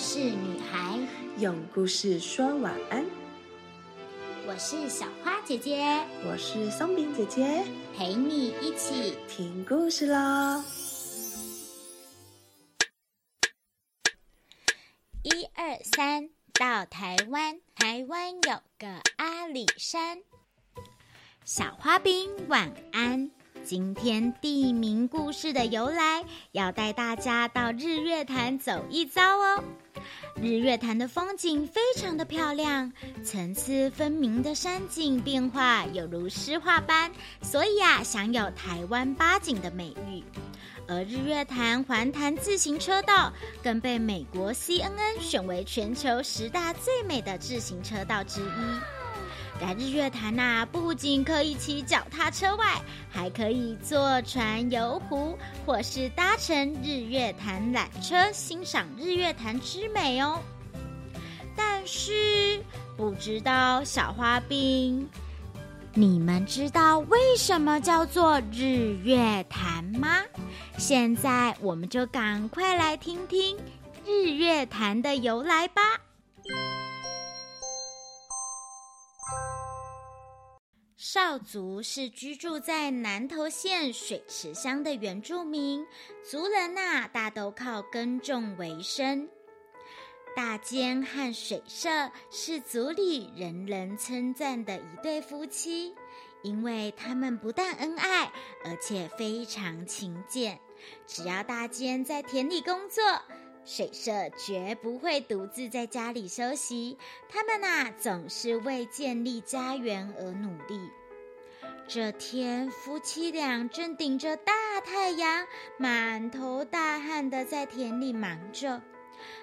事女孩，用故事说晚安。我是小花姐姐，我是松饼姐姐，陪你一起听故事喽。一二三，到台湾，台湾有个阿里山。小花饼晚安。今天地名故事的由来，要带大家到日月潭走一遭哦。日月潭的风景非常的漂亮，层次分明的山景变化有如诗画般，所以啊，享有台湾八景的美誉。而日月潭环潭自行车道更被美国 CNN 选为全球十大最美的自行车道之一。在日月潭呐，不仅可以骑脚踏车外，还可以坐船游湖，或是搭乘日月潭缆车欣赏日月潭之美哦。但是，不知道小花兵，你们知道为什么叫做日月潭吗？现在我们就赶快来听听日月潭的由来吧。少族是居住在南投县水池乡的原住民族人呐，大都靠耕种为生。大坚和水社是族里人人称赞的一对夫妻，因为他们不但恩爱，而且非常勤俭。只要大坚在田里工作，水社绝不会独自在家里休息。他们呐，总是为建立家园而努力。这天，夫妻俩正顶着大太阳，满头大汗的在田里忙着。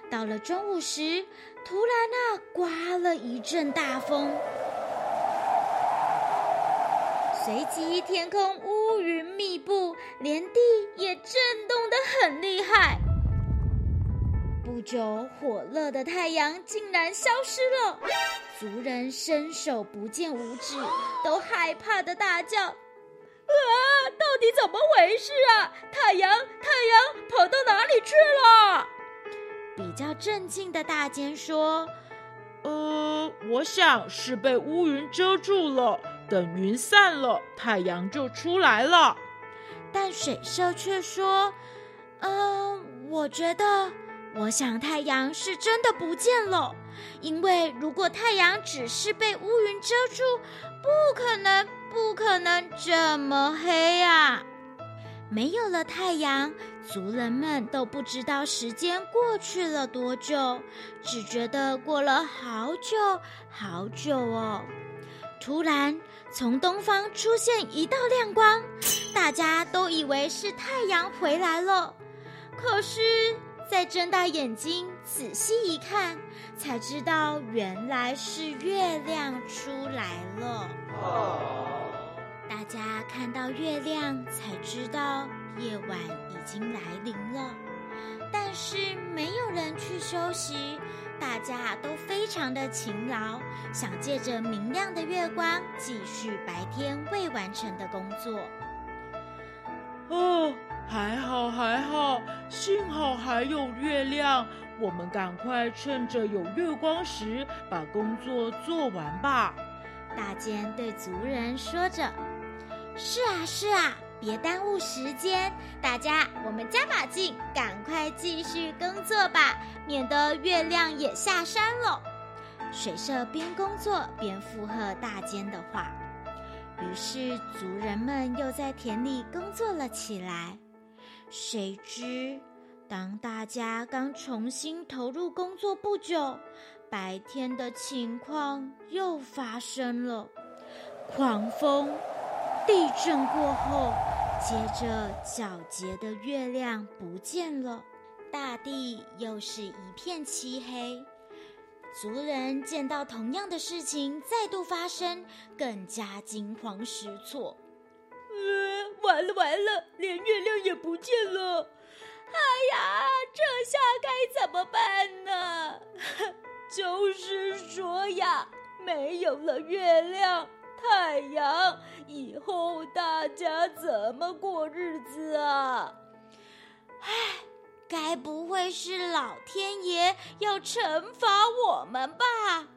到了中午时，突然啊，刮了一阵大风，随即天空乌云密布，连地也震动得很厉害。不久，火热的太阳竟然消失了。族人伸手不见五指，都害怕的大叫：“啊，到底怎么回事啊？太阳，太阳跑到哪里去了？”比较镇静的大坚说：“呃，我想是被乌云遮住了，等云散了，太阳就出来了。”但水社却说：“嗯，我觉得，我想太阳是真的不见了。”因为如果太阳只是被乌云遮住，不可能，不可能这么黑啊！没有了太阳，族人们都不知道时间过去了多久，只觉得过了好久好久哦。突然，从东方出现一道亮光，大家都以为是太阳回来了，可是。再睁大眼睛仔细一看，才知道原来是月亮出来了。大家看到月亮，才知道夜晚已经来临了。但是没有人去休息，大家都非常的勤劳，想借着明亮的月光继续白天未完成的工作。哦。还好还好，幸好还有月亮，我们赶快趁着有月光时把工作做完吧。大坚对族人说着：“是啊是啊，别耽误时间，大家我们加把劲，赶快继续工作吧，免得月亮也下山了。”水社边工作边附和大坚的话，于是族人们又在田里工作了起来。谁知，当大家刚重新投入工作不久，白天的情况又发生了。狂风、地震过后，接着皎洁的月亮不见了，大地又是一片漆黑。族人见到同样的事情再度发生，更加惊慌失措。完了完了，连月亮也不见了！哎呀，这下该怎么办呢？就是说呀，没有了月亮、太阳，以后大家怎么过日子啊？唉，该不会是老天爷要惩罚我们吧？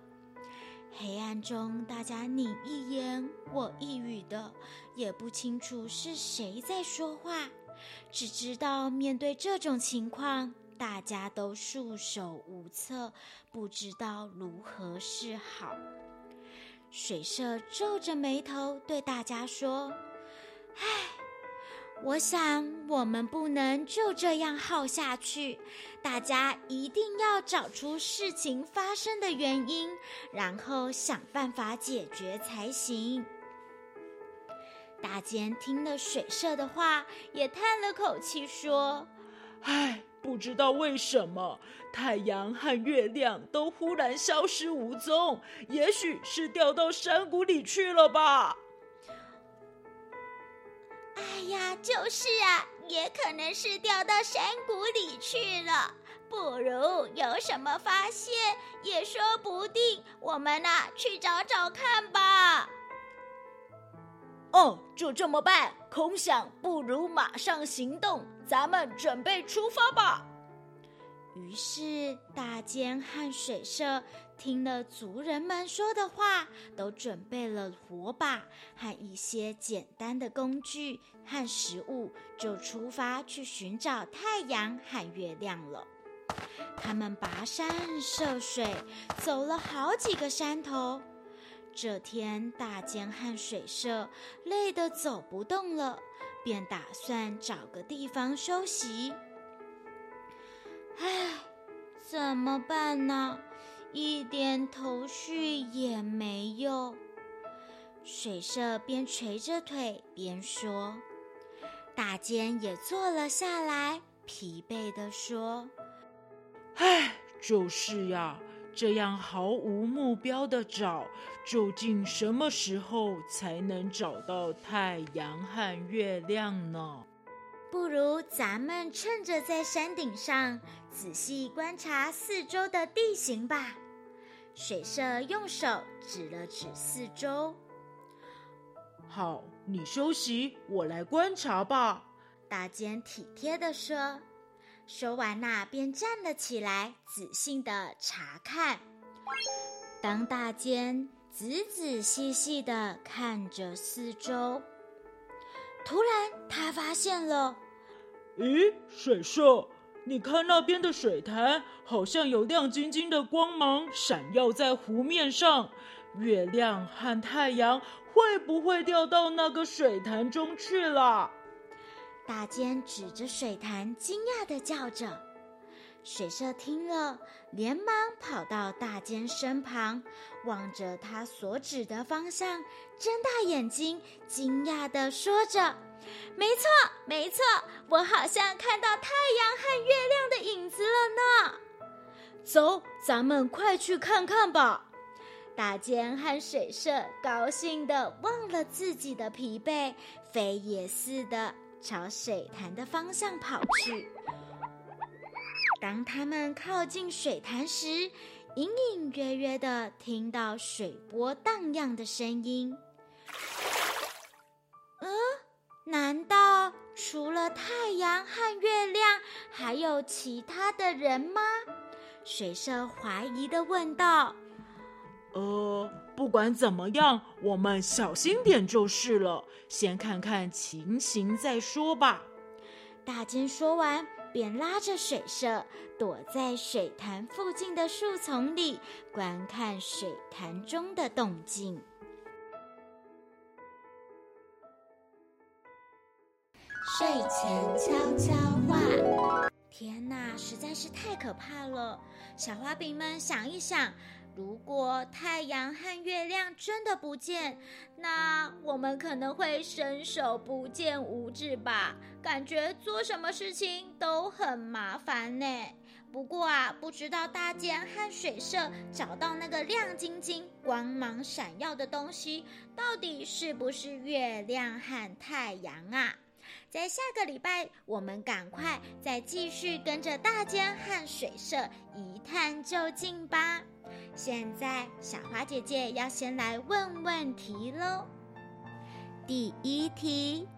黑暗中，大家你一言我一语的，也不清楚是谁在说话，只知道面对这种情况，大家都束手无策，不知道如何是好。水社皱着眉头对大家说：“唉，我想我们不能就这样耗下去，大家一定要找出事情发生的原因，然后想办法解决才行。”大坚听了水社的话，也叹了口气说：“唉。”不知道为什么，太阳和月亮都忽然消失无踪，也许是掉到山谷里去了吧。哎呀，就是啊，也可能是掉到山谷里去了。不如有什么发现，也说不定。我们呐，去找找看吧。哦，就这么办。空想不如马上行动，咱们准备出发吧。于是大坚和水社听了族人们说的话，都准备了火把和一些简单的工具和食物，就出发去寻找太阳和月亮了。他们跋山涉水，走了好几个山头。这天，大坚和水社累得走不动了，便打算找个地方休息。唉，怎么办呢？一点头绪也没有。水社边垂着腿边说，大坚也坐了下来，疲惫地说：“唉，就是呀。”这样毫无目标的找，究竟什么时候才能找到太阳和月亮呢？不如咱们趁着在山顶上仔细观察四周的地形吧。水社用手指了指四周。好，你休息，我来观察吧。大坚体贴地说。说完那，便站了起来，仔细的查看。当大坚仔仔细细的看着四周，突然他发现了，咦，水兽，你看那边的水潭，好像有亮晶晶的光芒闪耀在湖面上。月亮和太阳会不会掉到那个水潭中去了？大尖指着水潭，惊讶的叫着。水社听了，连忙跑到大尖身旁，望着他所指的方向，睁大眼睛，惊讶的说着：“没错，没错，我好像看到太阳和月亮的影子了呢。”走，咱们快去看看吧。大尖和水社高兴的忘了自己的疲惫，飞也似的。朝水潭的方向跑去。当他们靠近水潭时，隐隐约约的听到水波荡漾的声音。嗯，难道除了太阳和月亮，还有其他的人吗？水社怀疑的问道。呃。不管怎么样，我们小心点就是了。先看看情形再说吧。大金说完，便拉着水蛇躲在水潭附近的树丛里，观看水潭中的动静。睡前悄悄话。天哪，实在是太可怕了！小花饼们，想一想。如果太阳和月亮真的不见，那我们可能会伸手不见五指吧？感觉做什么事情都很麻烦呢。不过啊，不知道大剑和水社找到那个亮晶晶、光芒闪耀的东西，到底是不是月亮和太阳啊？在下个礼拜，我们赶快再继续跟着大江和水社一探究竟吧。现在，小花姐姐要先来问问题喽。第一题，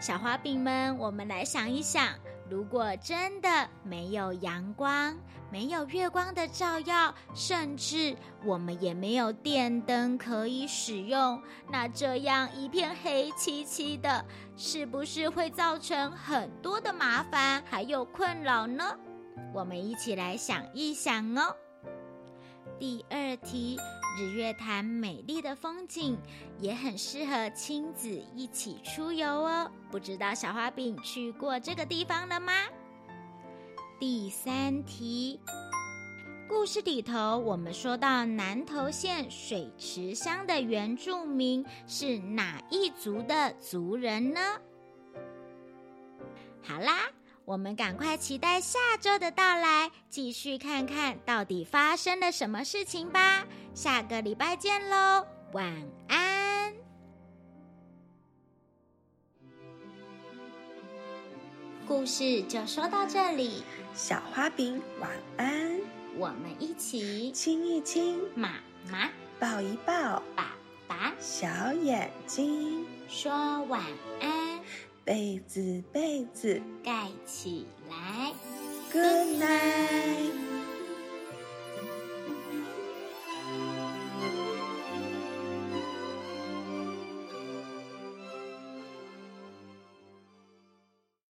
小花饼们，我们来想一想，如果真的没有阳光，没有月光的照耀，甚至我们也没有电灯可以使用，那这样一片黑漆漆的，是不是会造成很多的麻烦还有困扰呢？我们一起来想一想哦。第二题。日月潭美丽的风景也很适合亲子一起出游哦。不知道小花饼去过这个地方了吗？第三题，故事里头我们说到南投县水池乡的原住民是哪一族的族人呢？好啦。我们赶快期待下周的到来，继续看看到底发生了什么事情吧。下个礼拜见喽，晚安。故事就说到这里，小花饼晚安。我们一起亲一亲妈妈，抱一抱爸爸，小眼睛说晚安。被子，被子盖起来。Good night。